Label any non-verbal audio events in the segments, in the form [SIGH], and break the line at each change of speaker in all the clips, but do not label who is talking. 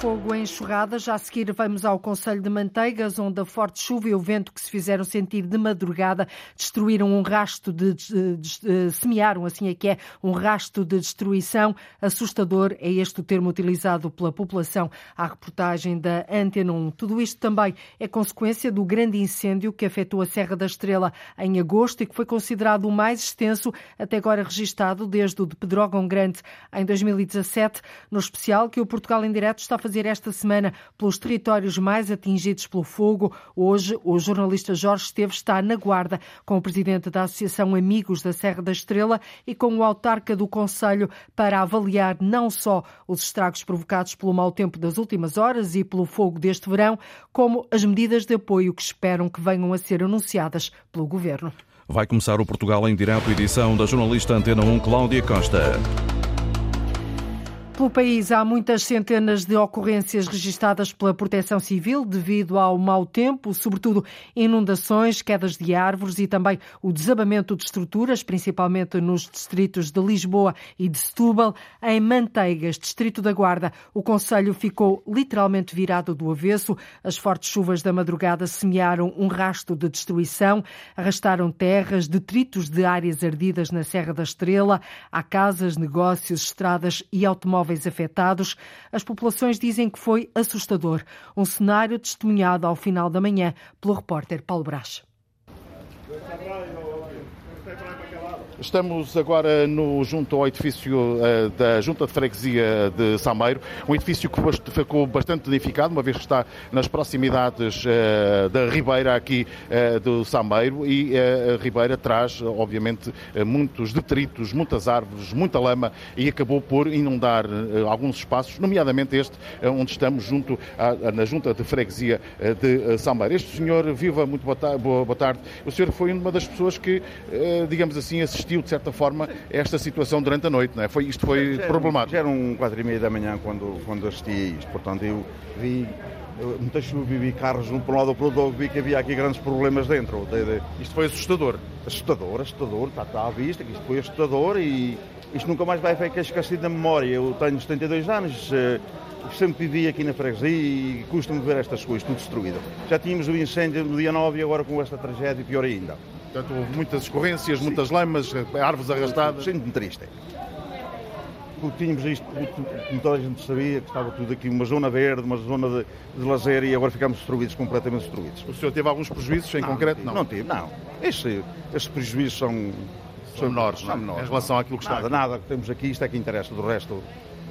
fogo em enxurrada. Já a seguir vamos ao Conselho de Manteigas, onde a forte chuva e o vento que se fizeram sentir de madrugada destruíram um rasto de, de, de, de semearam, assim é que é, um rasto de destruição assustador. É este o termo utilizado pela população à reportagem da Antena 1. Tudo isto também é consequência do grande incêndio que afetou a Serra da Estrela em agosto e que foi considerado o mais extenso até agora registado desde o de Pedrógão Grande em 2017, no especial que o Portugal em Direto está fazer esta semana pelos territórios mais atingidos pelo fogo. Hoje, o jornalista Jorge Esteves está na guarda com o presidente da Associação Amigos da Serra da Estrela e com o autarca do Conselho para avaliar não só os estragos provocados pelo mau tempo das últimas horas e pelo fogo deste verão, como as medidas de apoio que esperam que venham a ser anunciadas pelo governo.
Vai começar o Portugal em direto, edição da jornalista Antena 1 Cláudia Costa.
Pelo país há muitas centenas de ocorrências registadas pela Proteção Civil devido ao mau tempo, sobretudo inundações, quedas de árvores e também o desabamento de estruturas, principalmente nos distritos de Lisboa e de Setúbal. Em Manteigas, distrito da Guarda, o Conselho ficou literalmente virado do avesso. As fortes chuvas da madrugada semearam um rasto de destruição, arrastaram terras, detritos de áreas ardidas na Serra da Estrela. Há casas, negócios, estradas e automóveis imóveis afetados, as populações dizem que foi assustador. Um cenário testemunhado ao final da manhã pelo repórter Paulo Brás.
Estamos agora no, junto ao edifício uh, da Junta de Freguesia de Sameiro, um edifício que ficou bastante danificado, uma vez que está nas proximidades uh, da Ribeira aqui uh, do Sameiro e a Ribeira traz, obviamente, muitos detritos, muitas árvores, muita lama e acabou por inundar alguns espaços, nomeadamente este onde estamos junto à, na Junta de Freguesia de Sameiro. Este senhor, viva, muito boa, ta boa, boa tarde, o senhor foi uma das pessoas que, digamos assim, assistiu assistiu, de certa forma, a esta situação durante a noite, não é? Foi, isto foi já, problemático.
Já eram quatro e meia da manhã quando, quando assisti a isto, portanto eu vi muita chuva, vi carros um para um lado ou para o outro, vi que havia aqui grandes problemas dentro. De, de...
Isto foi assustador?
Assustador, assustador, está, está à vista que isto foi assustador e isto nunca mais vai ficar esquecido na memória. Eu tenho 72 anos, eh, sempre vivi aqui na freguesia e custa-me ver estas coisas, tudo destruído. Já tínhamos o incêndio no dia 9 e agora com esta tragédia, pior ainda.
Portanto, houve muitas escorrências, Sim. muitas lamas, árvores arrastadas.
Sinto-me triste. Porque tínhamos isto, como toda a gente sabia, que estava tudo aqui uma zona verde, uma zona de, de lazer e agora ficamos destruídos, completamente destruídos.
O senhor teve alguns prejuízos em
não,
concreto?
Não, não tive, não. Estes, estes prejuízos são,
são, menores, são menores, em relação àquilo que
nada,
está
aqui. Nada, que temos aqui, isto é que interessa, do resto,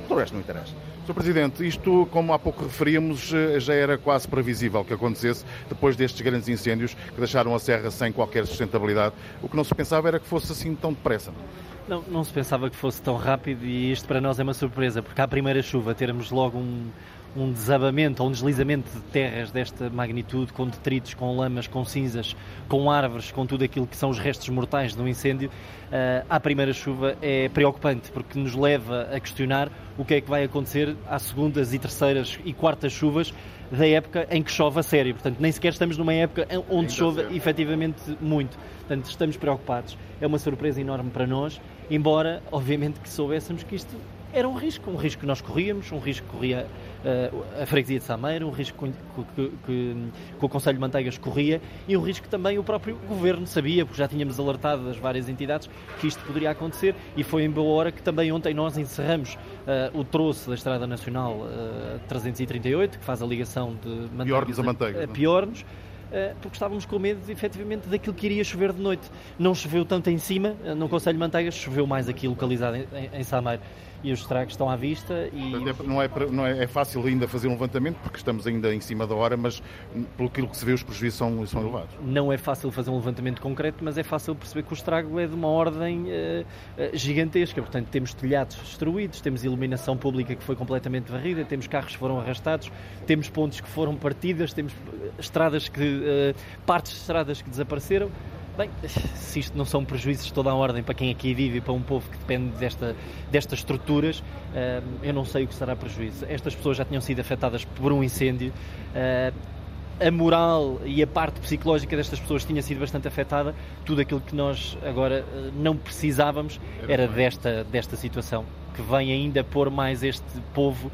do resto não interessa.
Sr. Presidente, isto, como há pouco referíamos, eh, já era quase previsível que acontecesse depois destes grandes incêndios que deixaram a Serra sem qualquer sustentabilidade. O que não se pensava era que fosse assim tão depressa.
Não, não se pensava que fosse tão rápido e isto para nós é uma surpresa, porque à primeira chuva termos logo um, um desabamento ou um deslizamento de terras desta magnitude, com detritos, com lamas, com cinzas, com árvores, com tudo aquilo que são os restos mortais de um incêndio, uh, à primeira chuva é preocupante, porque nos leva a questionar o que é que vai acontecer às segundas e terceiras e quartas chuvas da época em que chove a sério. Portanto, nem sequer estamos numa época onde chove efetivamente muito. Portanto, estamos preocupados. É uma surpresa enorme para nós, embora, obviamente, que soubéssemos que isto era um risco, um risco que nós corríamos, um risco que corria a freguesia de Sameiro, um risco que, que, que, o Conselho de Manteigas corria e um risco que também o próprio Governo sabia, porque já tínhamos alertado das várias entidades que isto poderia acontecer e foi em boa hora que também ontem nós encerramos uh, o troço da Estrada Nacional uh, 338, que faz a ligação de
Manteigas a, Manteigas,
a, a Piornos, porque estávamos com medo, efetivamente, daquilo que iria chover de noite. Não choveu tanto em cima, no Conselho de Manteigas, choveu mais aqui localizado em, em, Sameiro e os estragos estão à vista. E...
Não, é, não é, é, fácil ainda fazer um levantamento, porque estamos ainda em cima da hora, mas pelo que se vê, os prejuízos são, são elevados.
Não é fácil fazer um levantamento concreto, mas é fácil perceber que o estrago é de uma ordem uh, gigantesca. Portanto, temos telhados destruídos, temos iluminação pública que foi completamente varrida, temos carros que foram arrastados, temos pontes que foram partidas, temos eh, estradas que. Uh, partes de estradas que desapareceram. Bem, se isto não são prejuízos de toda a ordem para quem aqui vive e para um povo que depende desta, destas estruturas, eu não sei o que será prejuízo. Estas pessoas já tinham sido afetadas por um incêndio a moral e a parte psicológica destas pessoas tinha sido bastante afetada. Tudo aquilo que nós agora eh, não precisávamos era desta, desta situação, que vem ainda pôr mais este povo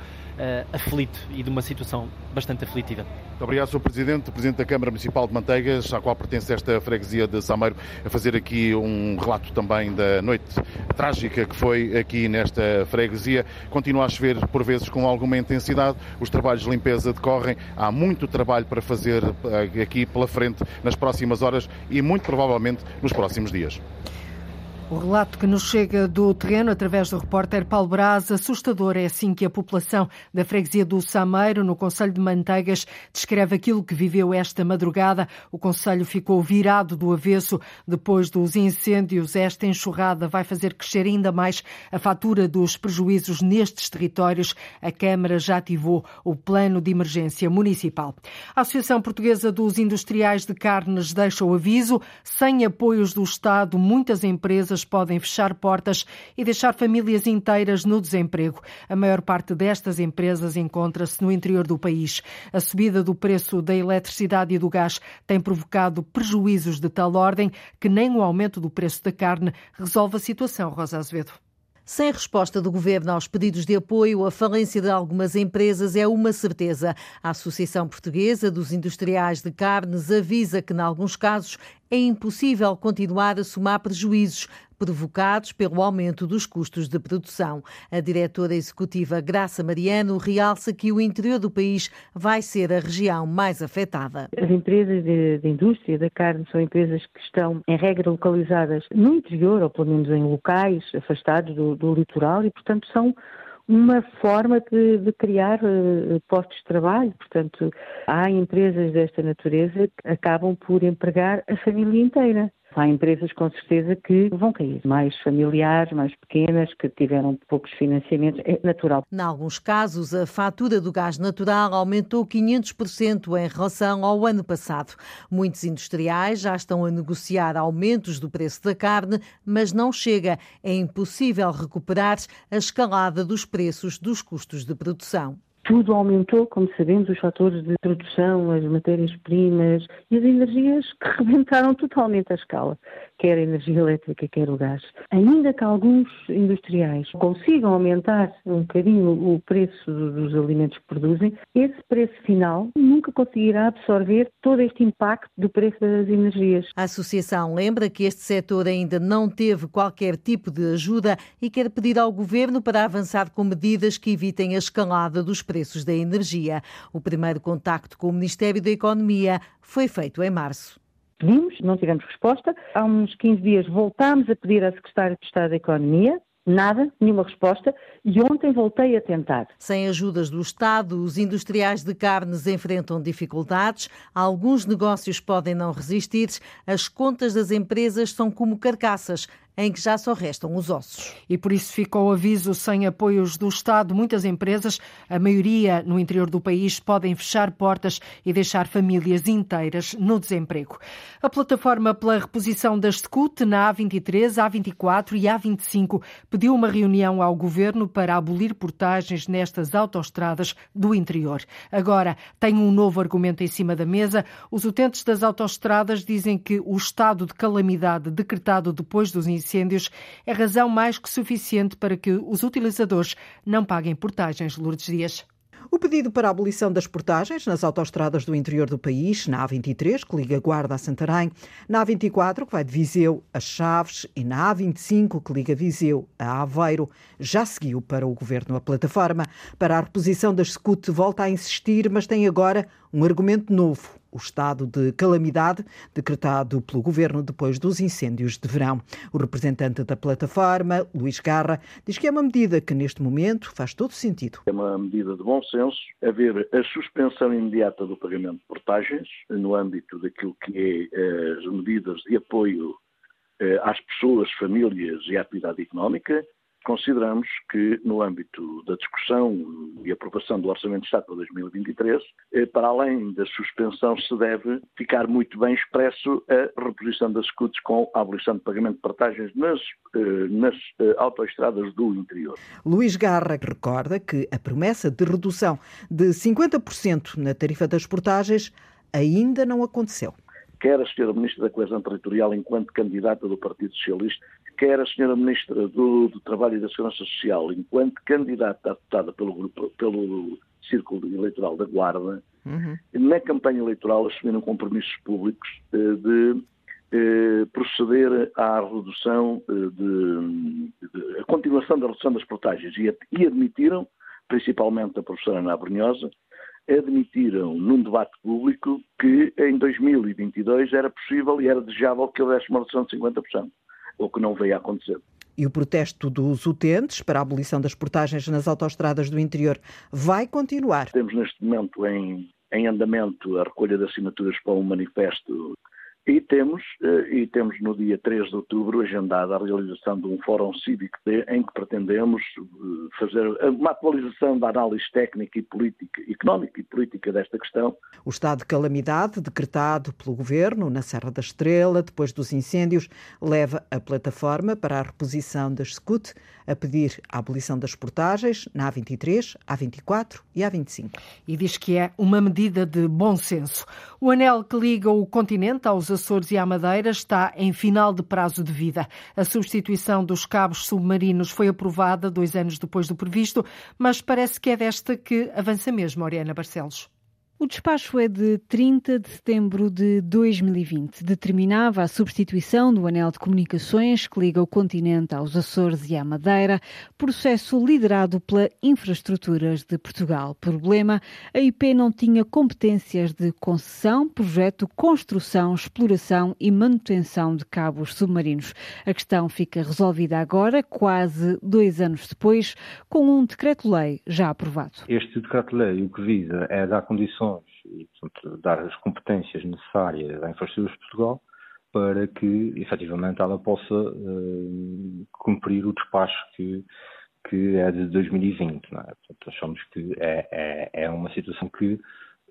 aflito e de uma situação bastante aflitiva.
Muito obrigado, Sr. Presidente, Presidente da Câmara Municipal de Manteigas, à qual pertence esta freguesia de Sameiro, a fazer aqui um relato também da noite trágica que foi aqui nesta freguesia. Continua a chover por vezes com alguma intensidade, os trabalhos de limpeza decorrem, há muito trabalho para fazer eh, aqui pela frente nas próximas horas e muito provavelmente nos próximos dias.
O relato que nos chega do terreno através do repórter Paulo Braz, assustador, é assim que a população da freguesia do Sameiro, no Conselho de Manteigas, descreve aquilo que viveu esta madrugada. O Conselho ficou virado do avesso depois dos incêndios. Esta enxurrada vai fazer crescer ainda mais a fatura dos prejuízos nestes territórios. A Câmara já ativou o plano de emergência municipal. A Associação Portuguesa dos Industriais de Carnes deixa o aviso. Sem apoios do Estado, muitas empresas empresas podem fechar portas e deixar famílias inteiras no desemprego. A maior parte destas empresas encontra-se no interior do país. A subida do preço da eletricidade e do gás tem provocado prejuízos de tal ordem que nem o aumento do preço da carne resolve a situação, Rosa Azevedo.
Sem resposta do governo aos pedidos de apoio, a falência de algumas empresas é uma certeza. A Associação Portuguesa dos Industriais de Carnes avisa que, em alguns casos, é impossível continuar a somar prejuízos provocados pelo aumento dos custos de produção. A diretora executiva Graça Mariano realça que o interior do país vai ser a região mais afetada.
As empresas de, de indústria da carne são empresas que estão, em regra, localizadas no interior, ou pelo menos em locais afastados do, do litoral, e, portanto, são uma forma de, de criar uh, postos de trabalho. Portanto, há empresas desta natureza que acabam por empregar a família inteira. Há empresas com certeza que vão cair, mais familiares, mais pequenas, que tiveram poucos financiamentos, é natural.
Em alguns casos, a fatura do gás natural aumentou 500% em relação ao ano passado. Muitos industriais já estão a negociar aumentos do preço da carne, mas não chega. É impossível recuperar a escalada dos preços dos custos de produção.
Tudo aumentou, como sabemos, os fatores de produção, as matérias-primas e as energias que rebentaram totalmente a escala quer a energia elétrica, quer o gás. Ainda que alguns industriais consigam aumentar um bocadinho o preço dos alimentos que produzem, esse preço final nunca conseguirá absorver todo este impacto do preço das energias.
A associação lembra que este setor ainda não teve qualquer tipo de ajuda e quer pedir ao governo para avançar com medidas que evitem a escalada dos preços da energia. O primeiro contacto com o Ministério da Economia foi feito em março
pedimos, não tivemos resposta. Há uns 15 dias voltámos a pedir à Secretária de Estado da Economia, Nada, nenhuma resposta. E ontem voltei a tentar.
Sem ajudas do Estado, os industriais de carnes enfrentam dificuldades. Alguns negócios podem não resistir. As contas das empresas são como carcaças em que já só restam os ossos.
E por isso fica o aviso sem apoios do Estado. Muitas empresas, a maioria no interior do país, podem fechar portas e deixar famílias inteiras no desemprego. A plataforma pela reposição das SCUT na A23, A24 e A25 pediu uma reunião ao governo para abolir portagens nestas autoestradas do interior. Agora tem um novo argumento em cima da mesa. Os utentes das autoestradas dizem que o estado de calamidade decretado depois dos incêndios incêndios é razão mais que suficiente para que os utilizadores não paguem portagens. Lourdes Dias.
O pedido para a abolição das portagens nas autoestradas do interior do país, na A23, que liga Guarda a Santarém, na A24, que vai de Viseu a Chaves, e na A25, que liga Viseu a Aveiro, já seguiu para o governo a plataforma. Para a reposição das SCUT, volta a insistir, mas tem agora um argumento novo o estado de calamidade decretado pelo governo depois dos incêndios de verão. O representante da plataforma, Luís Garra, diz que é uma medida que neste momento faz todo sentido.
É uma medida de bom senso haver a suspensão imediata do pagamento de portagens no âmbito daquilo que é eh, as medidas de apoio eh, às pessoas, famílias e à atividade económica consideramos que, no âmbito da discussão e aprovação do Orçamento de Estado para 2023, eh, para além da suspensão, se deve ficar muito bem expresso a reposição das escutas com a abolição de pagamento de partagens nas, eh, nas eh, autoestradas do interior.
Luís Garra recorda que a promessa de redução de 50% na tarifa das portagens ainda não aconteceu.
Quer a Sra. Ministra da Coesão Territorial, enquanto candidata do Partido Socialista, quer a Sra. Ministra do, do, Trabalho e da Segurança Social, enquanto candidata adotada pelo, grupo, pelo Círculo Eleitoral da Guarda, uhum. na campanha eleitoral assumiram compromissos públicos eh, de eh, proceder à redução eh, de, de, a continuação da redução das portagens e, e admitiram, principalmente a professora Ana Brunhosa, admitiram num debate público que em 2022 era possível e era desejável que houvesse uma redução de 50%, o que não veio a acontecer.
E o protesto dos utentes para a abolição das portagens nas autoestradas do interior vai continuar.
Temos neste momento em, em andamento a recolha de assinaturas para um manifesto e temos, eh, e temos no dia 3 de outubro agendada a realização de um fórum cívico em que pretendemos eh, fazer uma atualização da análise técnica e política, económica e política desta questão.
O estado de calamidade decretado pelo governo na Serra da Estrela depois dos incêndios leva a plataforma para a reposição das SCUT a pedir a abolição das portagens na A23, A24 e A25.
E diz que é uma medida de bom senso. O anel que liga o continente aos Açores e à Madeira está em final de prazo de vida. A substituição dos cabos submarinos foi aprovada dois anos depois do previsto, mas parece que é desta que avança mesmo, Oriana Barcelos.
O despacho é de 30 de setembro de 2020. Determinava a substituição do anel de comunicações que liga o continente aos Açores e à Madeira, processo liderado pela Infraestruturas de Portugal. Problema: a IP não tinha competências de concessão, projeto, construção, exploração e manutenção de cabos submarinos. A questão fica resolvida agora, quase dois anos depois, com um decreto-lei já aprovado.
Este decreto-lei o que visa é dar condições e, portanto, dar as competências necessárias à infraestrutura de Portugal para que, efetivamente, ela possa uh, cumprir o despacho que, que é de 2020. Não é? Portanto, achamos que é, é, é uma situação que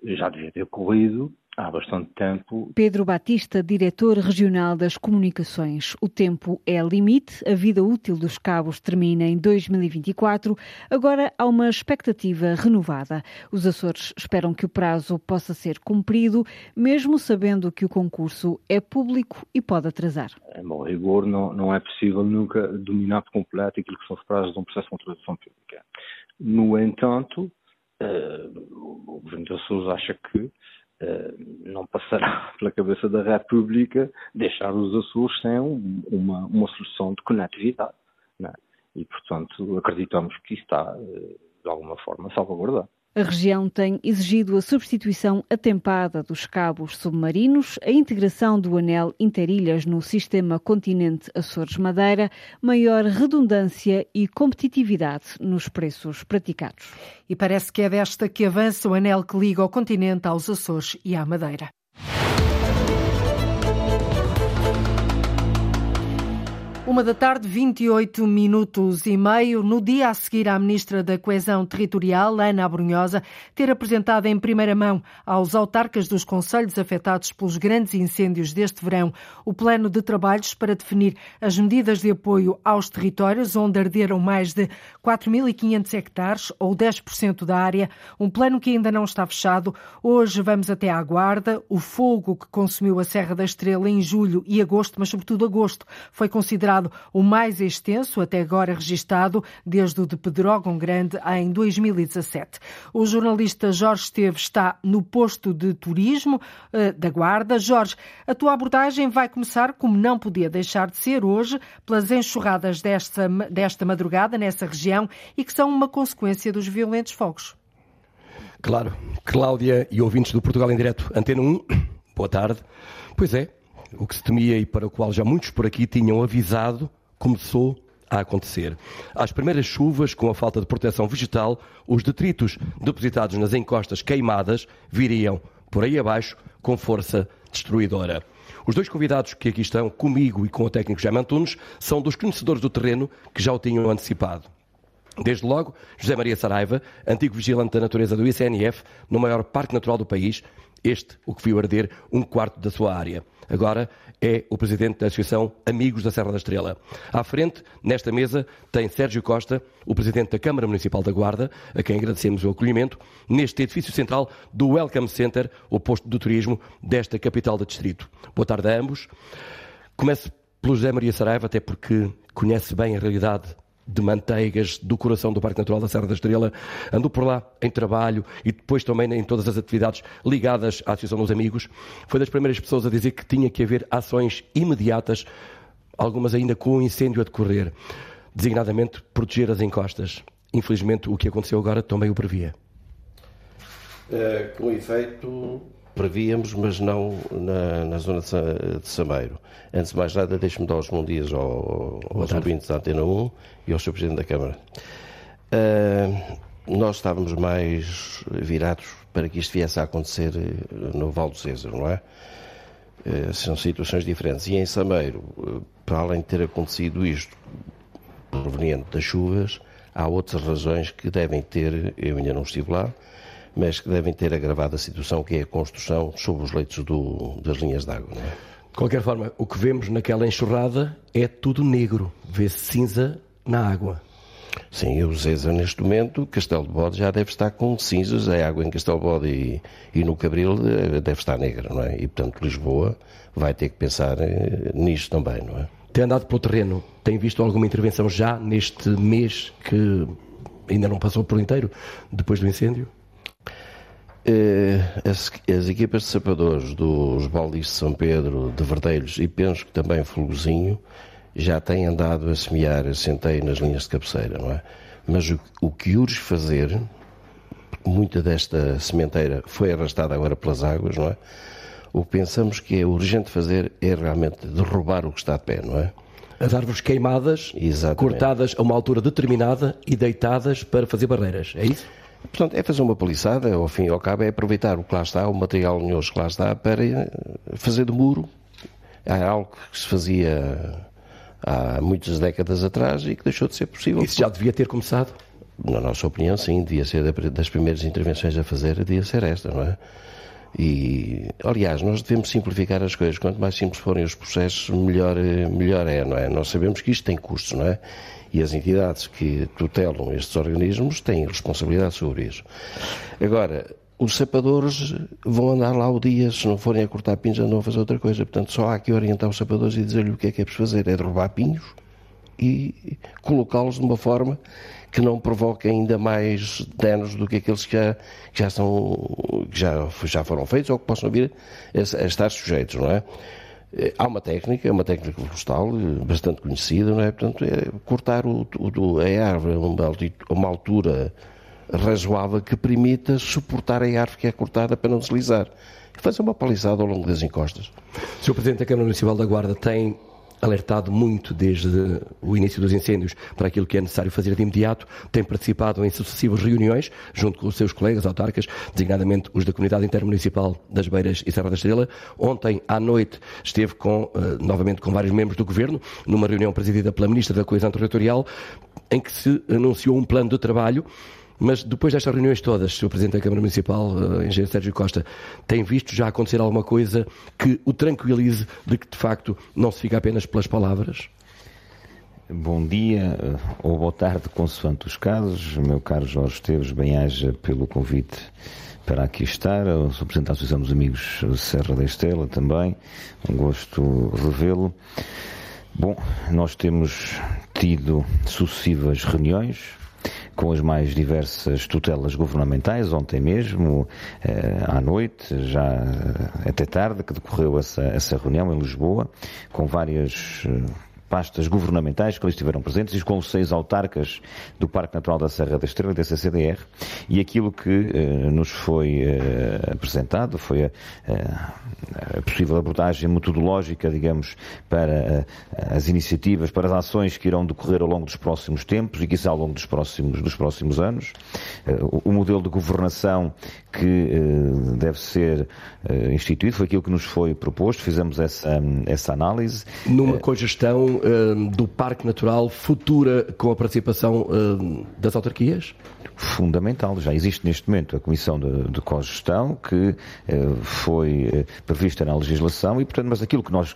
já devia ter ocorrido há bastante tempo.
Pedro Batista, diretor regional das comunicações. O tempo é limite, a vida útil dos cabos termina em 2024. Agora há uma expectativa renovada. Os Açores esperam que o prazo possa ser cumprido, mesmo sabendo que o concurso é público e pode atrasar.
Em bom rigor, não, não é possível nunca dominar por completo aquilo que são os prazos de um processo de contratação pública. No entanto, uh, o Governo dos Açores acha que não passará [LAUGHS] pela cabeça da República deixar os Açores sem uma, uma solução de conectividade. É? E, portanto, acreditamos que isso está, eh, de alguma forma, salvaguardado.
A região tem exigido a substituição atempada dos cabos submarinos, a integração do anel interilhas no sistema continente Açores-Madeira, maior redundância e competitividade nos preços praticados.
E parece que é desta que avança o anel que liga o continente aos Açores e à Madeira. Uma da tarde, 28 minutos e meio, no dia a seguir à Ministra da Coesão Territorial, Ana Abrunhosa, ter apresentado em primeira mão aos autarcas dos conselhos afetados pelos grandes incêndios deste verão o plano de trabalhos para definir as medidas de apoio aos territórios onde arderam mais de 4.500 hectares, ou 10% da área, um plano que ainda não está fechado. Hoje vamos até à Guarda. O fogo que consumiu a Serra da Estrela em julho e agosto, mas sobretudo agosto, foi considerado o mais extenso até agora registado desde o de Pedrógão Grande em 2017. O jornalista Jorge Esteves está no posto de turismo uh, da Guarda. Jorge, a tua abordagem vai começar, como não podia deixar de ser hoje, pelas enxurradas desta, desta madrugada nessa região e que são uma consequência dos violentos fogos.
Claro. Cláudia e ouvintes do Portugal em Direto, Antena 1, boa tarde. Pois é, o que se temia e para o qual já muitos por aqui tinham avisado, começou a acontecer. Às primeiras chuvas, com a falta de proteção vegetal, os detritos depositados nas encostas queimadas viriam por aí abaixo com força destruidora. Os dois convidados que aqui estão, comigo e com o técnico Jaime Antunes, são dos conhecedores do terreno que já o tinham antecipado. Desde logo, José Maria Saraiva, antigo vigilante da natureza do ICNF, no maior parque natural do país, Este, o que viu arder um quarto da sua área. Agora é o presidente da Associação Amigos da Serra da Estrela. À frente, nesta mesa, tem Sérgio Costa, o presidente da Câmara Municipal da Guarda, a quem agradecemos o acolhimento, neste edifício central do Welcome Center, o posto do turismo desta capital do distrito. Boa tarde a ambos. Começo pelo José Maria Saraiva, até porque conhece bem a realidade de Manteigas, do coração do Parque Natural da Serra da Estrela. Andou por lá em trabalho e depois também em todas as atividades ligadas à Associação dos Amigos. Foi das primeiras pessoas a dizer que tinha que haver ações imediatas, algumas ainda com o incêndio a decorrer, designadamente proteger as encostas. Infelizmente, o que aconteceu agora também o previa.
Uh, com efeito, prevíamos, mas não na, na zona de Sameiro. Antes de mais nada, deixe-me dar os bons dias ao, aos ouvintes da Antena 1 e ao Sr. Presidente da Câmara. Uh, nós estávamos mais virados para que isto viesse a acontecer eh, no Val do César, não é? Uh, são situações diferentes. E em Sameiro, uh, para além de ter acontecido isto proveniente das chuvas, há outras razões que devem ter, eu ainda não estive lá, mas que devem ter agravado a situação, que é a construção sobre os leitos do, das linhas de água. É?
De qualquer forma, o que vemos naquela enxurrada é tudo negro, vê-se cinza na água.
Sim, eu Zeza, neste momento, Castelo de Bode já deve estar com cinzas, a água em Castelo de Bode e, e no Cabril eh, deve estar negra, não é? E, portanto, Lisboa vai ter que pensar eh, nisto também, não é?
Tem andado pelo terreno, tem visto alguma intervenção já neste mês que ainda não passou por inteiro, depois do incêndio?
Eh, as, as, equipas de sapadores dos Baldis de São Pedro, de Verdelhos e penso que também Fulgozinho já têm andado a semear a centeio nas linhas de cabeceira, não é? Mas o, o que urge fazer, muita desta sementeira foi arrastada agora pelas águas, não é? O que pensamos que é urgente fazer é realmente derrubar o que está de pé, não é?
As árvores queimadas, Exatamente. cortadas a uma altura determinada e deitadas para fazer barreiras, é isso?
Portanto, é fazer uma paliçada, ao fim e ao cabo, é aproveitar o que lá está, o material lenhoso que lá está, para eh, fazer de muro. É algo que se fazia há muitas décadas atrás e que deixou de ser possível.
Isso já devia ter começado?
Na nossa opinião, sim, devia ser das primeiras intervenções a fazer, devia ser esta, não é? E, aliás, nós devemos simplificar as coisas. Quanto mais simples forem os processos, melhor, eh, melhor é, não é? Nós sabemos que isto tem custos, não é? E as entidades que tutelam estes organismos têm responsabilidade sobre isso. Agora, os sapadores vão andar lá o dia, se não forem a cortar pinhos, andam a fazer outra coisa. Portanto, só há que orientar os sapadores e dizer-lhe o que é que é preciso fazer: é derrubar pinhos e colocá-los de uma forma que não provoque ainda mais danos do que aqueles que já, que já, são, que já, já foram feitos ou que possam vir a, a estar sujeitos, não é? Eh, há uma técnica, é uma técnica florestal eh, bastante conhecida, não é? Portanto, é cortar o, o, a árvore a uma altura razoável que permita suportar a árvore que é cortada para não deslizar. E fazer uma palizada ao longo das encostas.
Sr. Presidente da Câmara Municipal da Guarda tem alertado muito desde o início dos incêndios para aquilo que é necessário fazer de imediato, tem participado em sucessivas reuniões junto com os seus colegas autarcas, designadamente os da Comunidade Intermunicipal das Beiras e Serra da Estrela. Ontem à noite esteve com, uh, novamente com vários membros do Governo, numa reunião presidida pela Ministra da Coesão Territorial, em que se anunciou um plano de trabalho mas depois destas reuniões todas, o Presidente da Câmara Municipal, eh, Engenheiro Sérgio Costa, tem visto já acontecer alguma coisa que o tranquilize de que, de facto, não se fica apenas pelas palavras?
Bom dia eh, ou boa tarde, consoante os casos. Meu caro Jorge Esteves, bem-aja pelo convite para aqui estar. Eu sou Presidente da Associação dos Amigos Serra da Estela também. Um gosto revê-lo. Bom, nós temos tido sucessivas reuniões, com as mais diversas tutelas governamentais, ontem mesmo, eh, à noite, já eh, até tarde, que decorreu essa, essa reunião em Lisboa, com várias eh, pastas governamentais que ali estiveram presentes e com os seis autarcas do Parque Natural da Serra da Estrela da CCDR e aquilo que uh, nos foi uh, apresentado foi a, a, possível abordagem metodológica, digamos, para uh, as iniciativas, para as ações que irão decorrer ao longo dos próximos tempos e quizá ao longo dos próximos, dos próximos anos, o, o modelo de governação que deve ser instituído foi aquilo que nos foi proposto, fizemos essa, essa análise.
Numa cogestão uh, do Parque Natural futura com a participação uh, das autarquias?
fundamental. Já existe neste momento a Comissão de, de Cogestão que eh, foi eh, prevista na legislação e, portanto, mas aquilo que nós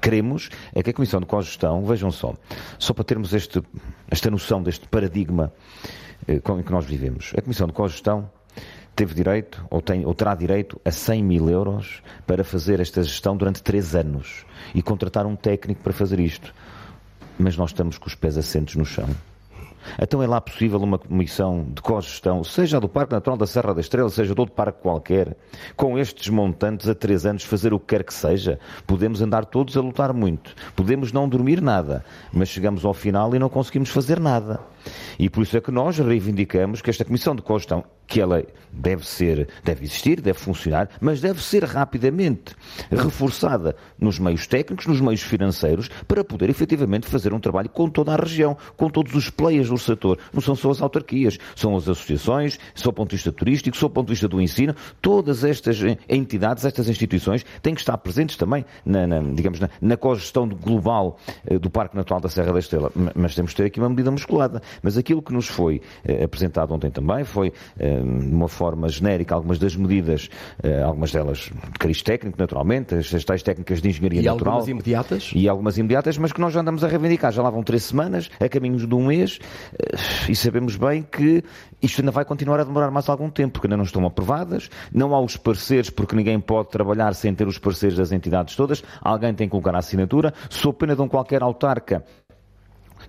queremos é que a Comissão de Cogestão, vejam só, só para termos este, esta noção deste paradigma eh, com que nós vivemos, a Comissão de Cogestão teve direito, ou, tem, ou terá direito, a 100 mil euros para fazer esta gestão durante três anos e contratar um técnico para fazer isto. Mas nós estamos com os pés assentos no chão. Então é lá possível uma comissão de cogestão, seja do Parque Natural da Serra da Estrela, seja de outro parque qualquer, com estes montantes a três anos fazer o que quer que seja. Podemos andar todos a lutar muito, podemos não dormir nada, mas chegamos ao final e não conseguimos fazer nada. E por isso é que nós reivindicamos que esta comissão de cogestão que ela deve ser, deve existir, deve funcionar, mas deve ser rapidamente reforçada nos meios técnicos, nos meios financeiros, para poder efetivamente fazer um trabalho com toda a região, com todos os players do setor. Não são só as autarquias, são as associações, só do ponto de vista turístico, só do ponto de vista do ensino, todas estas entidades, estas instituições têm que estar presentes também na, na digamos, na, na cogestão global eh, do Parque Natural da Serra da Estrela. Mas temos que ter aqui uma medida musculada. Mas aquilo que nos foi eh, apresentado ontem também foi eh, de uma forma genérica algumas das medidas, eh, algumas delas de cariz técnico, naturalmente, as tais técnicas de engenharia
e
natural.
E algumas imediatas?
E algumas imediatas, mas que nós já andamos a reivindicar. Já lá vão três semanas, a caminhos de um mês, e sabemos bem que isto ainda vai continuar a demorar mais algum tempo, porque ainda não estão aprovadas, não há os parceiros, porque ninguém pode trabalhar sem ter os parceiros das entidades todas, alguém tem que colocar a assinatura, sou pena de um qualquer autarca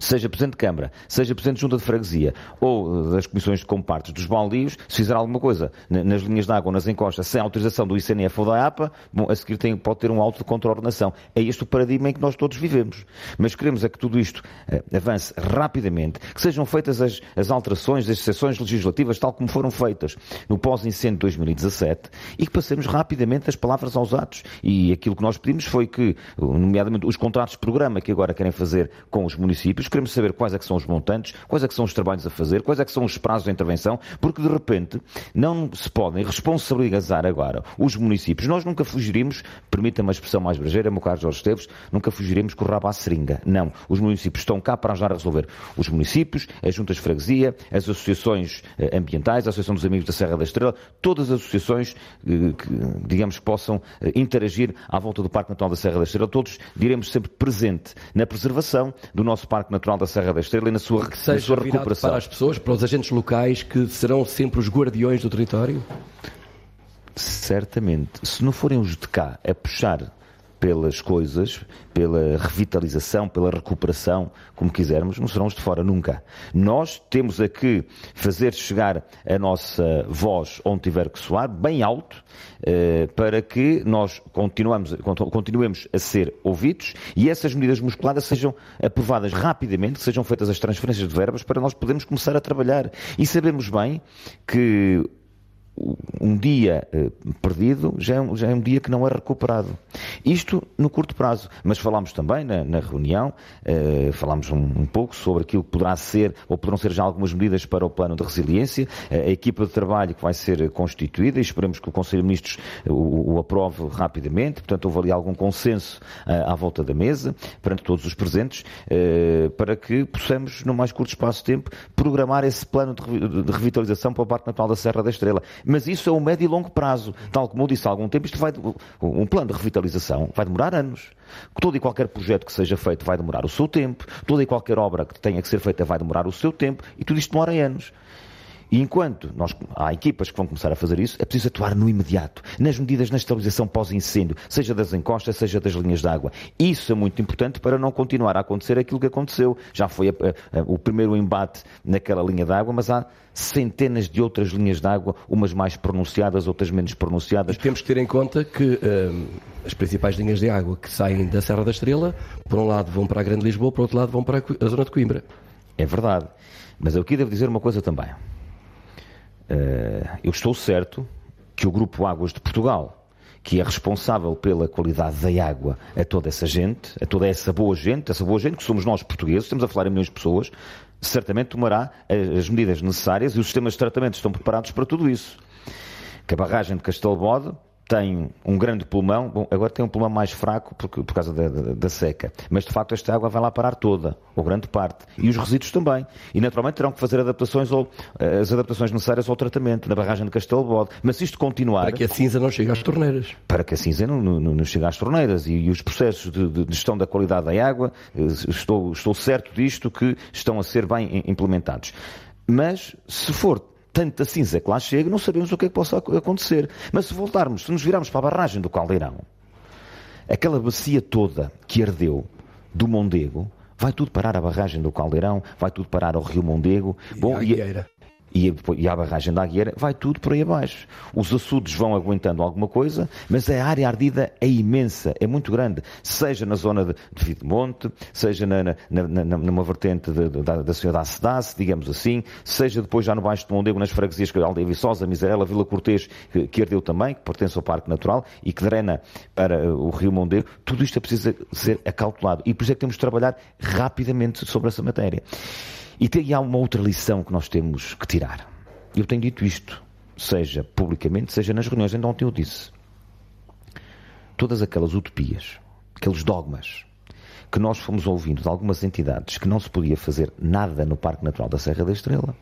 seja Presidente de Câmara, seja Presidente de Junta de Freguesia ou das comissões de compartes dos baldios, se fizer alguma coisa nas linhas de água nas encostas sem autorização do ICNF ou da APA, bom, a seguir tem, pode ter um auto de contraordenação. É este o paradigma em que nós todos vivemos. Mas queremos é que tudo isto uh, avance rapidamente, que sejam feitas as, as alterações, as exceções legislativas tal como foram feitas no pós-incêndio de 2017 e que passemos rapidamente das palavras aos atos. E aquilo que nós pedimos foi que, nomeadamente, os contratos de programa que agora querem fazer com os municípios, queremos saber quais é que são os montantes, quais é que são os trabalhos a fazer, quais é que são os prazos de intervenção, porque de repente não se podem responsabilizar agora os municípios. Nós nunca fugiríamos, permita-me a expressão mais brejeira, meu caro Jorge Esteves, nunca fugiríamos com o rabo à seringa. Não. Os municípios estão cá para ajudar a resolver. Os municípios, as juntas de freguesia, as associações eh, ambientais, a Associação dos Amigos da Serra da Estrela, todas as associações eh, que, digamos, possam eh, interagir à volta do Parque Natural da Serra da Estrela, todos diremos sempre presente na preservação do nosso Parque Natural da Serra da Estrela e na sua,
que seja
na sua recuperação.
Para as pessoas, para os agentes locais que serão sempre os guardiões do território?
Certamente. Se não forem os de cá a puxar pelas coisas, pela revitalização, pela recuperação, como quisermos, não serão os de fora nunca. Nós temos a que fazer chegar a nossa voz onde tiver que soar, bem alto, eh, para que nós continuamos, continuemos a ser ouvidos e essas medidas musculadas sejam aprovadas rapidamente, sejam feitas as transferências de verbas para nós podermos começar a trabalhar. E sabemos bem que um dia uh, perdido já é, um, já é, um, dia que não é recuperado. Isto no curto prazo. Mas falámos também na, na reunião, uh, falámos um, um, pouco sobre aquilo que poderá ser, ou poderão ser já algumas medidas para o plano de resiliência, uh, a equipa de trabalho que vai ser constituída e esperemos que o Conselho de Ministros o, o aprove rapidamente. Portanto, houve ali algum consenso à volta da mesa, perante todos os presentes, para que possamos, no mais curto espaço de tempo, programar esse plano de, de revitalização para o Parque Natural da Serra da Estrela mas isso é um médio e longo prazo. Tal como eu disse há algum tempo, isto vai, um plano de revitalização vai demorar anos. Todo e qualquer projeto que seja feito vai demorar o seu tempo, toda e qualquer obra que tenha que ser feita vai demorar o seu tempo, e tudo isto demora anos. E enquanto nós, há equipas que vão começar a fazer isso, é preciso atuar no imediato, nas medidas na estabilização pós-incêndio, seja das encostas, seja das linhas de água. Isso é muito importante para não continuar a acontecer aquilo que aconteceu. Já foi a, a, a, o primeiro embate naquela linha de água, mas há centenas de outras linhas de água, umas mais pronunciadas, outras menos pronunciadas.
E temos que ter em conta que hum, as principais linhas de água que saem da Serra da Estrela, por um lado vão para a Grande Lisboa, por outro lado vão para a zona de Coimbra.
É verdade. Mas eu aqui devo dizer uma coisa também. Eh, eu estou certo que o Grupo Águas de Portugal, que é responsável pela qualidade da água a toda essa gente, a toda essa boa gente, essa boa gente que somos nós portugueses, estamos a falar em milhões de pessoas, certamente tomará as medidas necessárias e os sistemas de tratamento estão preparados para tudo isso. Que a barragem de Castelbode tem um grande pulmão, bom, agora tem um pulmão mais fraco porque, por causa da, da, da, seca, mas de facto esta água vai lá parar toda, ou grande parte, e os resíduos também. E naturalmente terão que fazer adaptações ou eh, as adaptações necessárias ao tratamento na barragem de Castelo Bode. Mas se isto continuar.
Para que a cinza não chegue às torneiras.
Para que a cinza não, não, não chegue às torneiras e, e os processos de, de, gestão da qualidade da água, eh, estou, estou certo disto que estão a ser bem implementados. Mas se for tanta cinza que lá chega, não sabemos o que é que possa acontecer. Mas se voltarmos, se nos virarmos para a barragem do Caldeirão, aquela bacia toda que ardeu do Mondego, vai tudo parar à barragem do Caldeirão, vai tudo parar ao Rio Mondego.
E Bom, e,
e, e a barragem da Agueira, vai tudo por aí abaixo. Os açudes vão aguentando alguma coisa, mas a área ardida é imensa, é muito grande, seja na zona de, de Videmonte, seja na, na, na, numa vertente de, de, da, da Senhora da Sedace, digamos assim, seja depois já no Baixo de Mondego, nas freguesias que é Aldeia Viçosa, Miserela, Vila Cortês, que, que ardeu também, que pertence ao Parque Natural e que drena para o Rio Mondego, tudo isto é preciso ser acautelado. E por isso é que temos de trabalhar rapidamente sobre essa matéria. E, tem, há uma outra lição que nós temos que tirar. Eu tenho dito isto, seja publicamente, seja nas reuniões. Ainda ontem eu disse. Todas aquelas utopias, aqueles dogmas que nós fomos ouvindo de algumas entidades que não se podia fazer nada no Parque Natural da Serra da Estrela.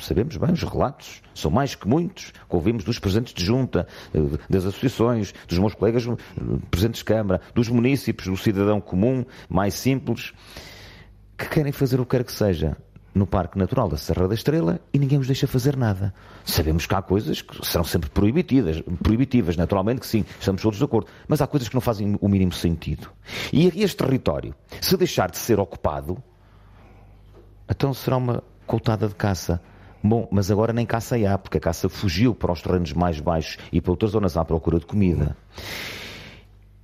Sabemos bem, os relatos são mais que muitos que ouvimos dos presidentes de junta, eh, das associações, dos meus colegas eh, presidentes de Câmara, dos municípios, do cidadão comum, mais simples que querem fazer o que quer que seja no Parque Natural da Serra da Estrela e ninguém os deixa fazer nada. Sabemos que há coisas que serão sempre proibitivas, proibitivas, naturalmente que sim, estamos todos de acordo, mas há coisas que não fazem o mínimo sentido. E este território, se deixar de ser ocupado, então será uma coutada de caça. Bom, mas agora nem caça há, porque a caça fugiu para os terrenos mais baixos e para outras zonas à procura de comida.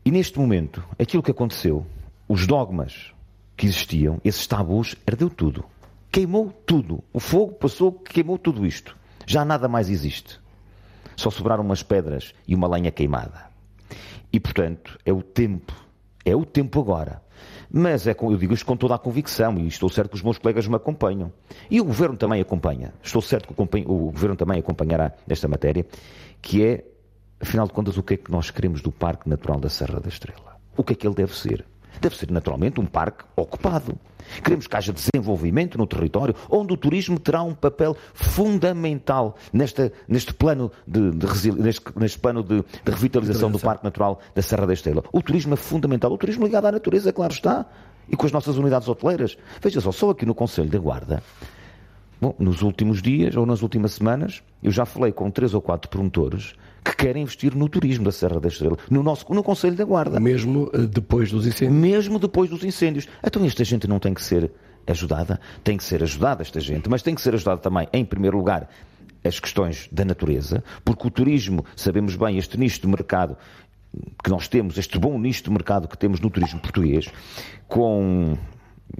E neste momento, aquilo que aconteceu, os dogmas que existiam, esses tabus, ardeu tudo. Queimou tudo. O fogo passou, queimou tudo isto. Já nada mais existe. Só sobraram umas pedras e uma lenha queimada. E, portanto, é o tempo. É o tempo agora. Mas é, eu digo isto com toda a convicção e estou certo que os meus colegas me acompanham. E o Governo também acompanha. Estou certo que o, o Governo também acompanhará esta matéria, que é, afinal de contas, o que é que nós queremos do Parque Natural da Serra da Estrela. O que é que ele deve ser? Deve ser naturalmente um parque ocupado. Queremos que haja desenvolvimento no território, onde o turismo terá um papel fundamental nesta, neste plano de, de neste, neste, plano de, de revitalização do Parque Natural da Serra da Estrela. O turismo é fundamental. O turismo ligado à natureza, claro está. E com as nossas unidades hoteleiras. Veja só, só aqui no Conselho da Guarda, Bom, nos últimos dias ou nas últimas semanas, eu já falei com três ou quatro promotores que querem investir no turismo da Serra da Estrela, no nosso no Conselho da Guarda.
Mesmo eh, depois dos incêndios.
Mesmo depois dos incêndios. Então esta gente não tem que ser ajudada, tem que ser ajudada esta gente, mas tem que ser ajudada também, em primeiro lugar, as questões da natureza, porque o turismo, sabemos bem, este nicho de mercado que nós temos, este bom nicho de mercado que temos no turismo português, com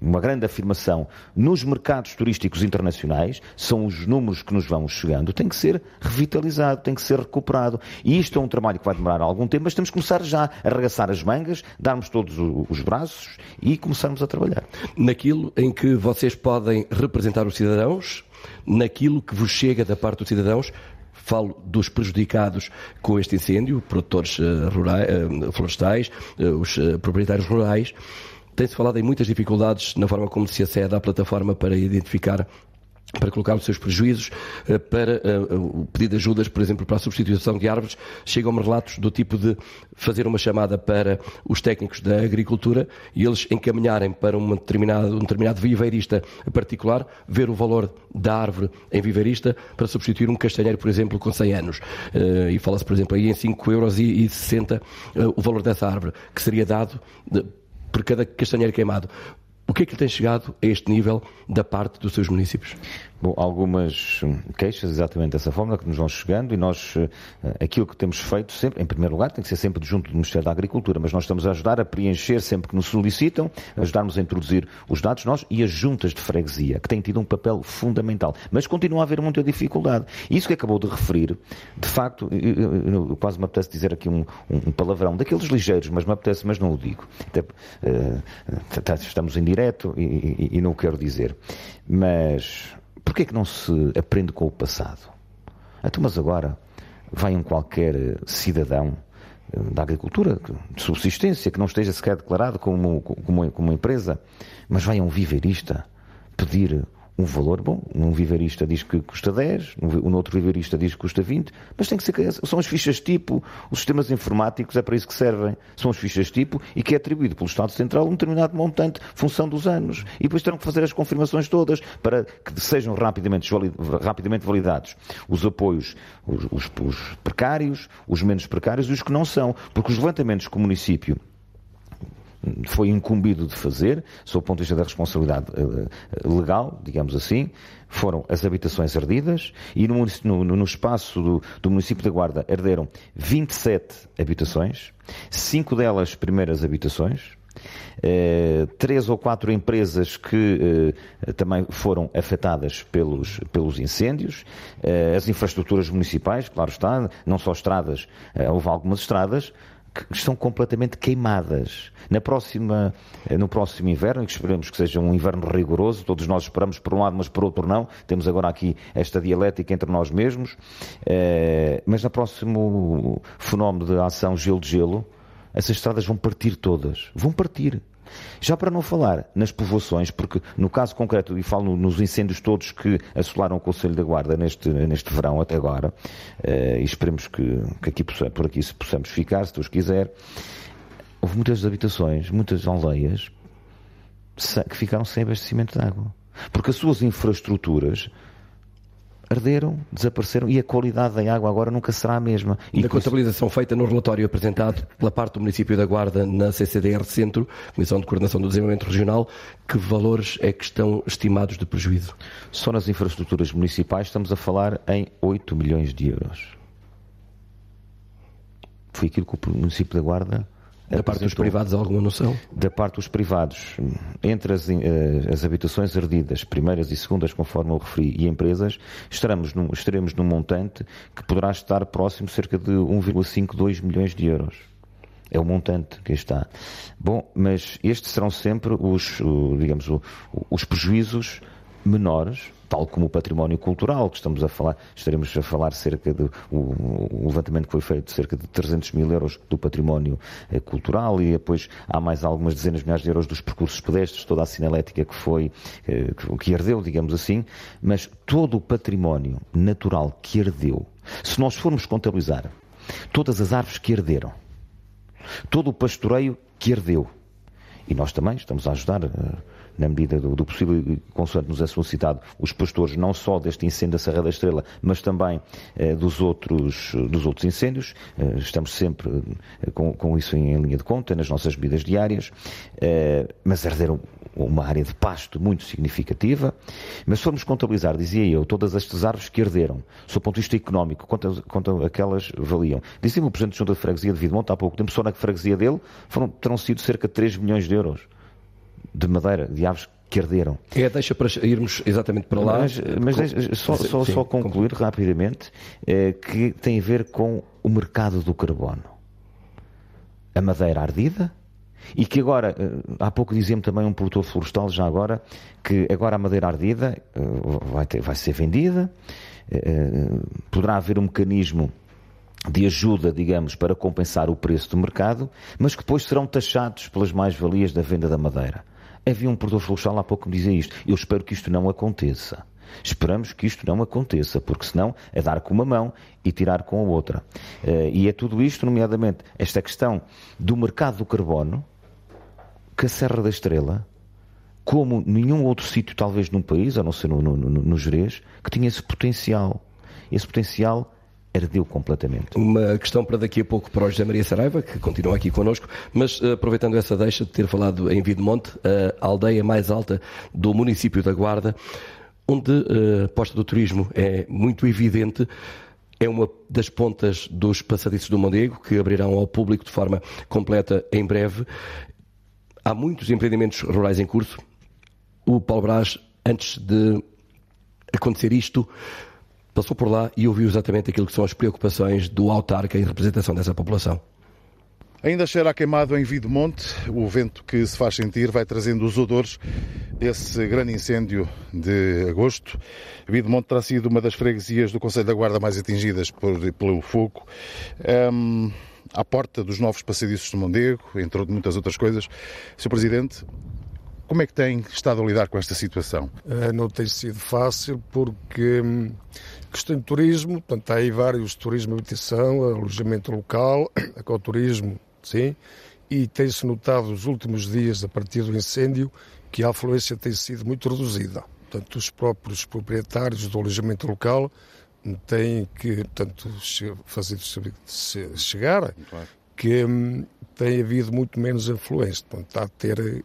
uma grande afirmação nos mercados turísticos internacionais, são os números que nos vão chegando, tem que ser revitalizado, tem que ser recuperado. E isto é um trabalho que vai demorar algum tempo, mas temos que começar já a arregaçar as mangas, darmos todos os braços e começarmos a trabalhar.
Naquilo em que vocês podem representar os cidadãos, naquilo que vos chega da parte dos cidadãos, falo dos prejudicados com este incêndio, produtores uh, rurais, uh, florestais, uh, os proprietários rurais, tem-se falado em muitas dificuldades na forma como se acede à plataforma para identificar para colocar os seus prejuízos, eh, para uh, o pedido de ajudas, por exemplo, para a substituição de árvores, chegam-me relatos do tipo de fazer uma chamada para os técnicos da agricultura e eles encaminharem para uma determinado, um determinado viveirista particular, ver o valor da árvore em viveirista para substituir um castanheiro, por exemplo, com 100 anos. Uh, e fala-se, por exemplo, aí em 5,60 euros e, uh, o valor dessa árvore, que seria dado por cada castanheiro queimado. O que é que lhe tem chegado a este nível da parte dos seus municípios?
Bom, algumas hum, queixas exatamente dessa forma que nos vão chegando e nós, eh, aquilo que temos feito sempre, em primeiro lugar, tem que ser sempre junto do Ministério da Agricultura, mas nós estamos a ajudar a preencher sempre que nos solicitam, ajudarmos a introduzir os dados nós e as juntas de freguesia, que têm tido um papel fundamental. Mas continua a haver muita dificuldade. Isso que acabou de referir, de facto, eu, eu, quase me apetece dizer aqui um, um, palavrão, daqueles ligeiros, mas me apetece, mas não o digo. Até, uh, estamos em direto e, e, e não o quero dizer. Mas Porquê é que não se aprende com o passado? Então, mas agora, vai um qualquer cidadão da agricultura, de subsistência, que não esteja sequer declarado como, como, como empresa, mas vai um viveirista pedir um valor bom. Um vivarista diz que custa 10, um outro vivarista diz que custa 20, mas tem que ser. São as fichas tipo, os sistemas informáticos é para isso que servem. São as fichas tipo e que é atribuído pelo Estado Central um determinado montante, função dos anos. E depois terão que fazer as confirmações todas para que sejam rapidamente, rapidamente validados os apoios, os, os, os precários, os menos precários e os que não são. Porque os levantamentos que o município foi incumbido de fazer, sob o ponto de vista da responsabilidade eh, legal, digamos assim, foram as habitações ardidas e no, no, no espaço do, do, município da Guarda arderam 27 habitações, cinco delas primeiras habitações, eh, três ou quatro empresas que eh, também foram afetadas pelos, pelos incêndios, eh, as infraestruturas municipais, claro está, não só estradas, eh, houve algumas estradas, estão completamente queimadas. Na próxima, eh, no próximo inverno, que esperemos que seja um inverno rigoroso, todos nós esperamos por um lado, mas por outro não, temos agora aqui esta dialética entre nós mesmos, eh, mas no próximo fenómeno de ação gelo de gelo, essas estradas vão partir todas. Vão partir. Já para não falar nas povoações, porque no caso concreto, e falo nos incêndios todos que assolaram o Conselho da Guarda neste, neste verão até agora, uh, e esperemos que, que aqui, por aqui possamos ficar, se Deus quiser, houve muitas habitações, muitas aldeias que ficaram sem abastecimento de água. Porque as suas infraestruturas arderam, desapareceram e a qualidade da água agora nunca será a mesma.
E da contabilização isso... feita no relatório apresentado pela parte do município da Guarda na CCDR Centro, Comissão de Coordenação do Desenvolvimento Regional, que valores é que estão estimados de prejuízo?
Só nas infraestruturas municipais estamos a falar em 8 milhões de euros. Foi aquilo que o município da Guarda
da parte dos privados, alguma noção?
Da parte dos privados, entre as, eh, as habitações ardidas, primeiras e segundas, conforme eu referi, e empresas, estaremos num, estaremos num montante que poderá estar próximo cerca de 1,52 milhões de euros. É o montante que está. Bom, mas estes serão sempre os, digamos, os prejuízos menores tal como o património cultural, que estamos a falar, estaremos a falar cerca de, o, o levantamento que foi feito, de cerca de 300 mil euros do património eh, cultural e depois há mais algumas dezenas de milhares de euros dos percursos pedestres, toda a sinalética que foi, eh, que, que herdeu, digamos assim, mas todo o património natural que herdeu, se nós formos contabilizar todas as árvores que herderam, todo o pastoreio que herdeu, e nós também estamos a ajudar eh, na medida do, do possível, consoante nos é solicitado, os pastores não só deste incêndio da Serra da Estrela, mas também eh, dos, outros, dos outros incêndios. Eh, estamos sempre eh, com, com, isso em, em, linha de conta, nas nossas medidas diárias, eh, mas arderam uma área de pasto muito significativa. Mas se formos contabilizar, dizia eu, todas estas árvores que herderam, sob o ponto de vista económico, quanto, quanto aquelas valiam. Dizia-me o Presidente de Junta de Freguesia de Vidmonte há pouco tempo, só na freguesia dele foram, terão sido cerca de 3 milhões de euros de madeira, de aves que arderam.
É, deixa para irmos exatamente para lá.
Mas, mas deixa, só, só, Sim, só concluir com... rapidamente é, que tem a ver com o mercado do carbono. A madeira ardida e que agora, eh, há pouco dizia-me também um produtor florestal, já agora, que agora a madeira ardida eh, vai, ter, vai ser vendida, poderá haver um mecanismo de ajuda, digamos, para compensar o preço do mercado, mas que depois serão taxados pelas mais-valias da venda da madeira. Havia um produtor florestal há pouco que me dizia isto. Eu espero que isto não aconteça. Esperamos que isto não aconteça, porque senão é dar com uma mão e tirar com a outra. Eh, e é tudo isto, nomeadamente, esta questão do mercado do carbono, que a Serra da Estrela, como nenhum outro sítio, talvez num país, a não ser no, no, no, no Jerez, que tinha esse potencial. Esse potencial ardeu completamente.
Uma questão para daqui a pouco para o José Maria Saraiva, que continua aqui connosco, mas eh, aproveitando essa deixa de ter falado em Videmonte, a aldeia mais alta do município da Guarda, onde eh, a posta do turismo é muito evidente, é uma das pontas dos passadiços do Mondego, que abrirão ao público de forma completa em breve. Há muitos empreendimentos rurais em curso. O Paulo Brás, antes de acontecer isto, passou por lá e ouviu exatamente aquilo que são as preocupações do autarca em representação dessa população.
Ainda cheira a queimado em Videmonte. O vento que se faz sentir vai trazendo os odores desse grande incêndio de agosto. Videmonte terá sido uma das freguesias do Conselho da Guarda mais atingidas por, pelo fogo. Um, à porta dos novos passadiços de Mondego, entre muitas outras coisas. Sr. Presidente, como é que tem estado a lidar com esta situação?
Uh, não tem sido fácil porque hum, questão de turismo, portanto, há aí vários turismo habitação, alojamento local, [COUGHS] ecoturismo, sim, e tem-se notado nos últimos dias, a partir do incêndio, que a afluência tem sido muito reduzida. Portanto, os próprios proprietários do alojamento local têm que, portanto, fazer chegar que hum, tem havido muito menos afluência. Portanto, está a ter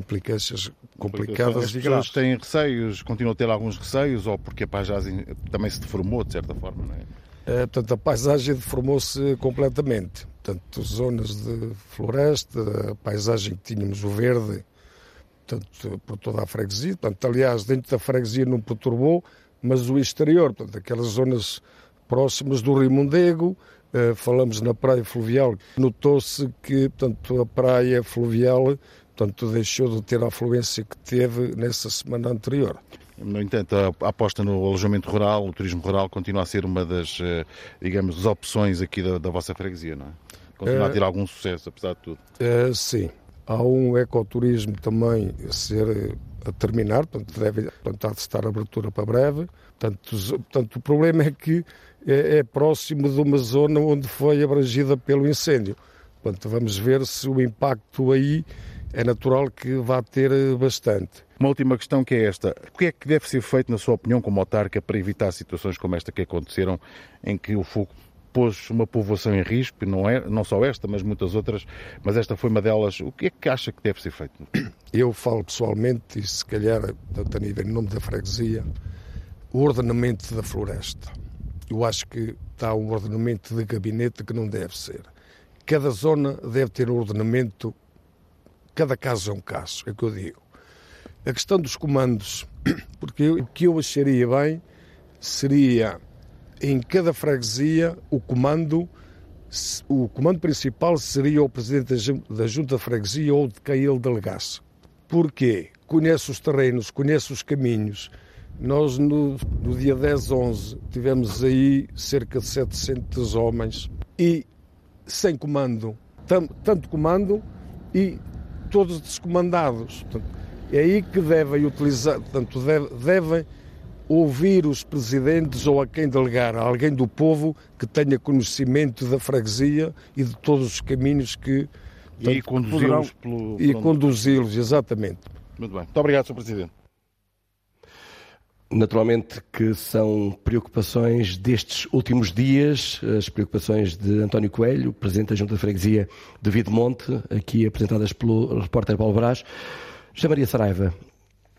implicâncias complicadas
As pessoas têm receios, continuam a ter alguns receios, ou porque a paisagem também se deformou, de certa forma, não é?
é portanto, a paisagem deformou-se completamente. Portanto, zonas de floresta, a paisagem que tínhamos, o verde, portanto, por toda a freguesia. Portanto, aliás, dentro da freguesia não perturbou, mas o exterior, portanto, aquelas zonas próximas do Rio Mondego, eh, falamos na praia fluvial, notou-se que, portanto, a praia fluvial portanto, deixou de ter a afluência que teve nessa semana anterior.
No entanto, a aposta no alojamento rural, o turismo rural, continua a ser uma das, eh, digamos, das opções aqui da, da vossa freguesia, não é? Continua a ter algum sucesso, apesar de tudo.
É, sim. Há um ecoturismo também a ser a terminar, portanto, deve portanto, de estar abertura para breve. Portanto, portanto, o problema é que é, é próximo de uma zona onde foi abrangida pelo incêndio. Portanto, vamos ver se o impacto aí é natural que vá ter eh, bastante.
Uma última questão que é esta. O que é que deve ser feito, na sua opinião, como autarca, para evitar situações como esta que aconteceram, em que o fogo pôs uma povoação em risco, não, é, não só esta, mas muitas outras, mas esta foi uma delas. O que é que acha que deve ser feito? [COUGHS]
Eu falo pessoalmente, e se calhar, tanto a nível em nome da freguesia, o ordenamento da floresta. Eu acho que está um ordenamento de gabinete que não deve ser. Cada zona deve ter um ordenamento cada caso é um caso, é o que eu digo. A questão dos comandos, [COUGHS] porque o que eu acharia bem seria em cada freguesia o comando, o comando principal seria o presidente da junta de freguesia ou de quem ele delegasse. Porquê? Conhece os terrenos, conhece os caminhos. Nós no, no dia 10, 11 tivemos aí cerca de 700 homens e sem comando, tanto comando e todos descomandados. Portanto, é aí que devem utilizar, portanto, devem ouvir os presidentes ou a quem delegar, a alguém do povo que tenha conhecimento da freguesia e de todos os caminhos que
e conduzi-los pelo
e conduzi-los exatamente.
Muito bem. Muito obrigado, Sr. Presidente.
Naturalmente que são preocupações destes últimos dias, as preocupações de António Coelho, Presidente da Junta de Freguesia de Videmonte, aqui apresentadas pelo repórter Paulo Brás. José Maria Saraiva,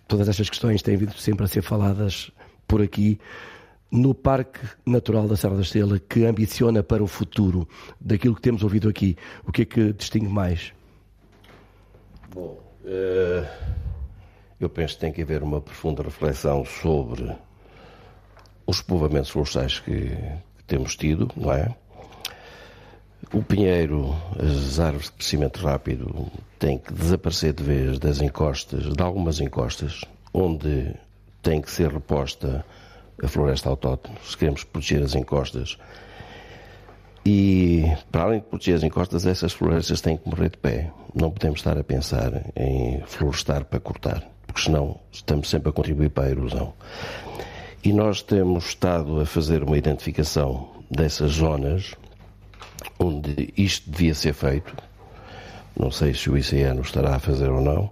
todas estas questões têm vindo sempre a ser faladas por aqui. No Parque Natural da Serra da Estrela, que ambiciona para o futuro, daquilo que temos ouvido aqui, o que é que distingue mais?
Bom, uh eu penso que tem que haver uma profunda reflexão sobre os povoamentos florestais que, temos tido, não é? O pinheiro, as árvores de crescimento rápido, têm que desaparecer de vez das encostas, de algumas encostas, onde tem que ser reposta a floresta autóctone, se queremos proteger as encostas. E, para além de proteger as encostas, essas florestas têm que morrer de pé. Não podemos estar a pensar em florestar para cortar porque senão estamos sempre a contribuir para a erosão. E nós temos estado a fazer uma identificação dessas zonas onde isto devia ser feito. Não sei se o ICN estará a fazer ou não.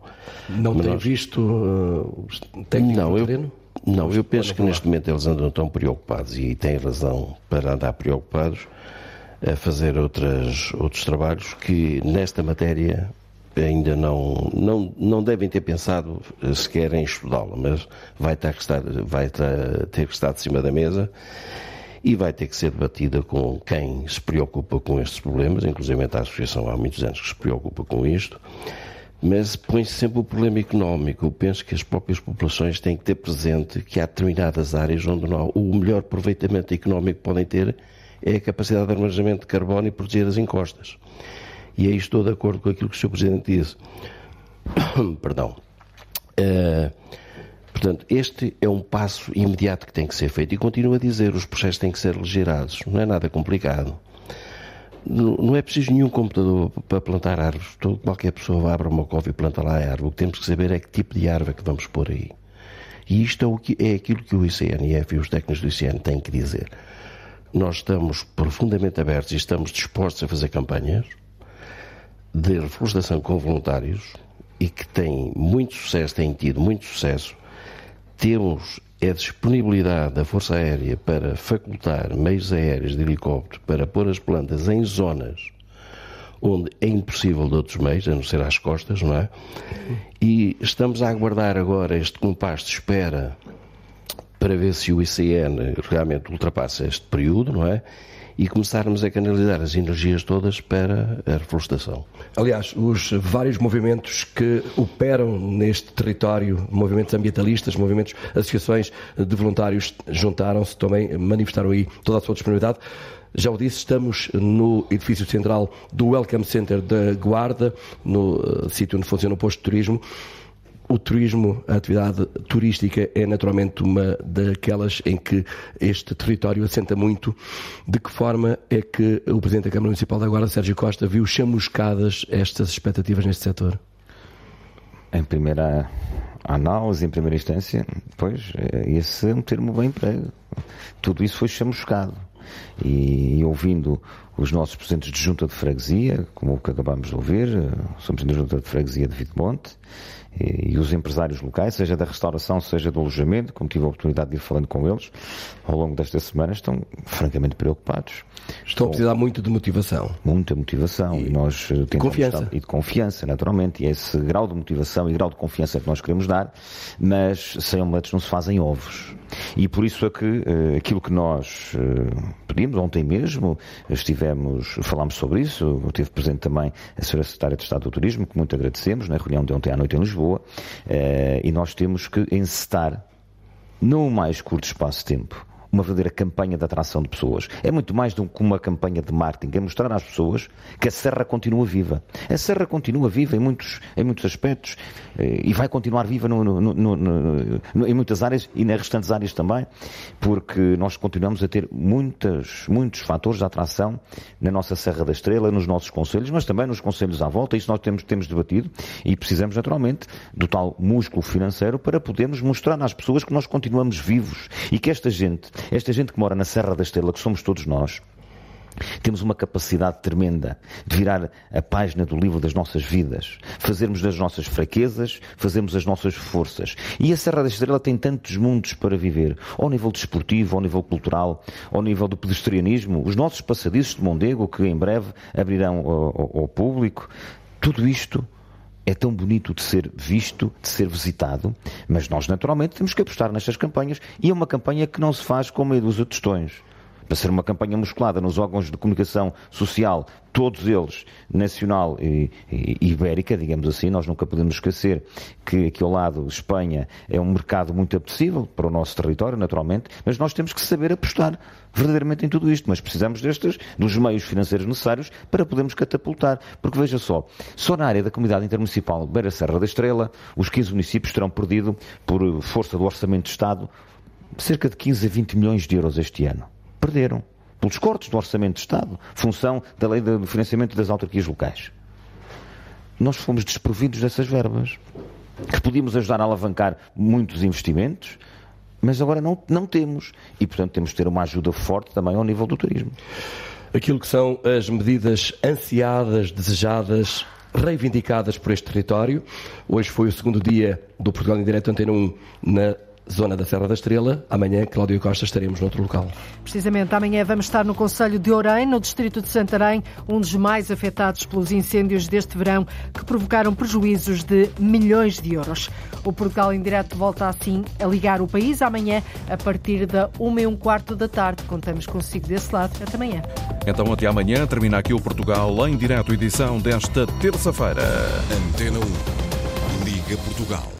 Não tem nós... visto uh,
não, eu, Não, eu penso que neste momento eles andam tão preocupados e têm razão para andar preocupados a fazer outras, outros trabalhos que nesta matéria ainda não, não, não devem ter pensado sequer em estudá-la, mas vai ter, que estar, vai ter que estar de cima da mesa e vai ter que ser debatida com quem se preocupa com estes problemas, inclusive a Associação há muitos anos que se preocupa com isto, mas põe-se sempre o problema económico. Eu penso que as próprias populações têm que ter presente que há determinadas áreas onde não, o melhor aproveitamento económico que podem ter é a capacidade de armazenamento de carbono e proteger as encostas. E aí estou de acordo com aquilo que o Sr. Presidente disse. [COUGHS] Perdão. Uh, portanto, este é um passo imediato que tem que ser feito. E continuo a dizer, os processos têm que ser legirados. Não é nada complicado. Não é preciso nenhum computador para plantar árvores. Qualquer pessoa abre uma cova e planta lá a árvore. O que temos que saber é que tipo de árvore é que vamos pôr aí. E isto é, o que, é aquilo que o ICNF e os técnicos do ICN têm que dizer. Nós estamos profundamente abertos e estamos dispostos a fazer campanhas de reflorestação com voluntários e que têm muito sucesso, têm tido muito sucesso. Temos a disponibilidade da Força Aérea para facultar meios aéreos de helicóptero para pôr as plantas em zonas onde é impossível de outros meios, a não ser às costas, não é? E estamos a aguardar agora este compasso de espera para ver se o ICN realmente ultrapassa este período, não é? E começarmos a canalizar as energias todas para a reflorestação.
Aliás, os vários movimentos que operam neste território, movimentos ambientalistas, movimentos, associações de voluntários, juntaram-se também, manifestaram aí toda a sua disponibilidade. Já o disse, estamos no edifício central do Welcome Center da Guarda, no uh, sítio onde funciona o posto de turismo. O turismo, a atividade turística é naturalmente uma daquelas em que este território assenta muito. De que forma é que o Presidente da Câmara Municipal da Guarda, Sérgio Costa, viu chamuscadas estas expectativas neste setor?
Em primeira análise, em primeira instância, pois, esse é um termo bem emprego. Tudo isso foi chamuscado e, ouvindo os nossos presidentes de junta de freguesia, como o que acabamos de ouvir, somos da junta de freguesia de Vitemonte, e, os empresários locais, seja da restauração, seja do alojamento, como tive a oportunidade de ir falando com eles ao longo destas semanas, estão francamente preocupados.
Estão a precisar muito de motivação.
Muita motivação. E, e nós
tentamos confiança.
Estar, e de confiança, naturalmente. E é esse grau de motivação e grau de confiança que nós queremos dar, mas sem omeletes não se fazem ovos. E por isso é que uh, aquilo que nós uh, pedimos, ontem mesmo, estivemos, falámos sobre isso, eu tive presente também a Sra. Secretária de Estado do Turismo, que muito agradecemos, na reunião de ontem à noite em Lisboa, uh, e nós temos que encetar, no mais curto espaço de tempo, uma verdadeira campanha de atração de pessoas. É muito mais do que uma campanha de marketing, é mostrar às pessoas que a Serra continua viva. A Serra continua viva em muitos, em muitos aspectos eh, e vai continuar viva no, no, no, em muitas áreas e nas restantes áreas também, porque nós continuamos a ter muitas, muitos fatores de atração na nossa Serra da Estrela, nos nossos conselhos, mas também nos conselhos à volta. Isso nós temos, temos debatido e precisamos naturalmente do tal músculo financeiro para podermos mostrar às pessoas que nós continuamos vivos e que esta gente esta gente que mora na Serra da Estrela, que somos todos nós, temos uma capacidade tremenda de virar a página do livro das nossas vidas, fazermos das nossas fraquezas, fazermos as nossas forças. E a Serra da Estrela tem tantos mundos para viver, ao nível desportivo, ao nível cultural, ao nível do pedestrianismo, os nossos passadiços de Mondego, que em breve abrirão ao, ao público. Tudo isto é tão bonito de ser visto, de ser visitado, mas nós naturalmente temos que apostar nestas campanhas e é uma campanha que não se faz com meio dos tostões. Para ser uma campanha musculada nos órgãos de comunicação social, todos eles, nacional e, e, ibérica, digamos assim, nós nunca podemos esquecer que aqui ao lado, Espanha, é um mercado muito apetecível para o nosso território, naturalmente, mas nós temos que saber apostar verdadeiramente em tudo isto, mas precisamos destes, dos meios financeiros necessários para podermos catapultar. Porque veja só, só na área da comunidade intermunicipal Beira Serra da Estrela, os 15 municípios terão perdido, por força do Orçamento de Estado, cerca de 15 a 20 milhões de euros este ano. Perderam pelos cortes do Orçamento de Estado, função da lei de financiamento das autarquias locais. Nós fomos desprovidos dessas verbas, que podíamos ajudar a alavancar muitos investimentos, mas agora não, não temos. E, portanto, temos de ter uma ajuda forte também ao nível do turismo.
Aquilo que são as medidas ansiadas, desejadas, reivindicadas por este território. Hoje foi o segundo dia do Portugal em Direto Antena 1 na zona da Serra da Estrela. Amanhã, Cláudio Costa, estaremos noutro local.
Precisamente, amanhã vamos estar no Conselho de Orem, no distrito de Santarém, um dos mais afetados pelos incêndios deste verão, que provocaram prejuízos de milhões de euros. O Portugal em Direto volta assim a ligar o país amanhã, a partir da 1 e um quarto da tarde. Contamos consigo desse lado. Até amanhã.
Então, até amanhã. Termina aqui o Portugal em Direto, edição desta terça-feira.
Antena 1. Liga Portugal.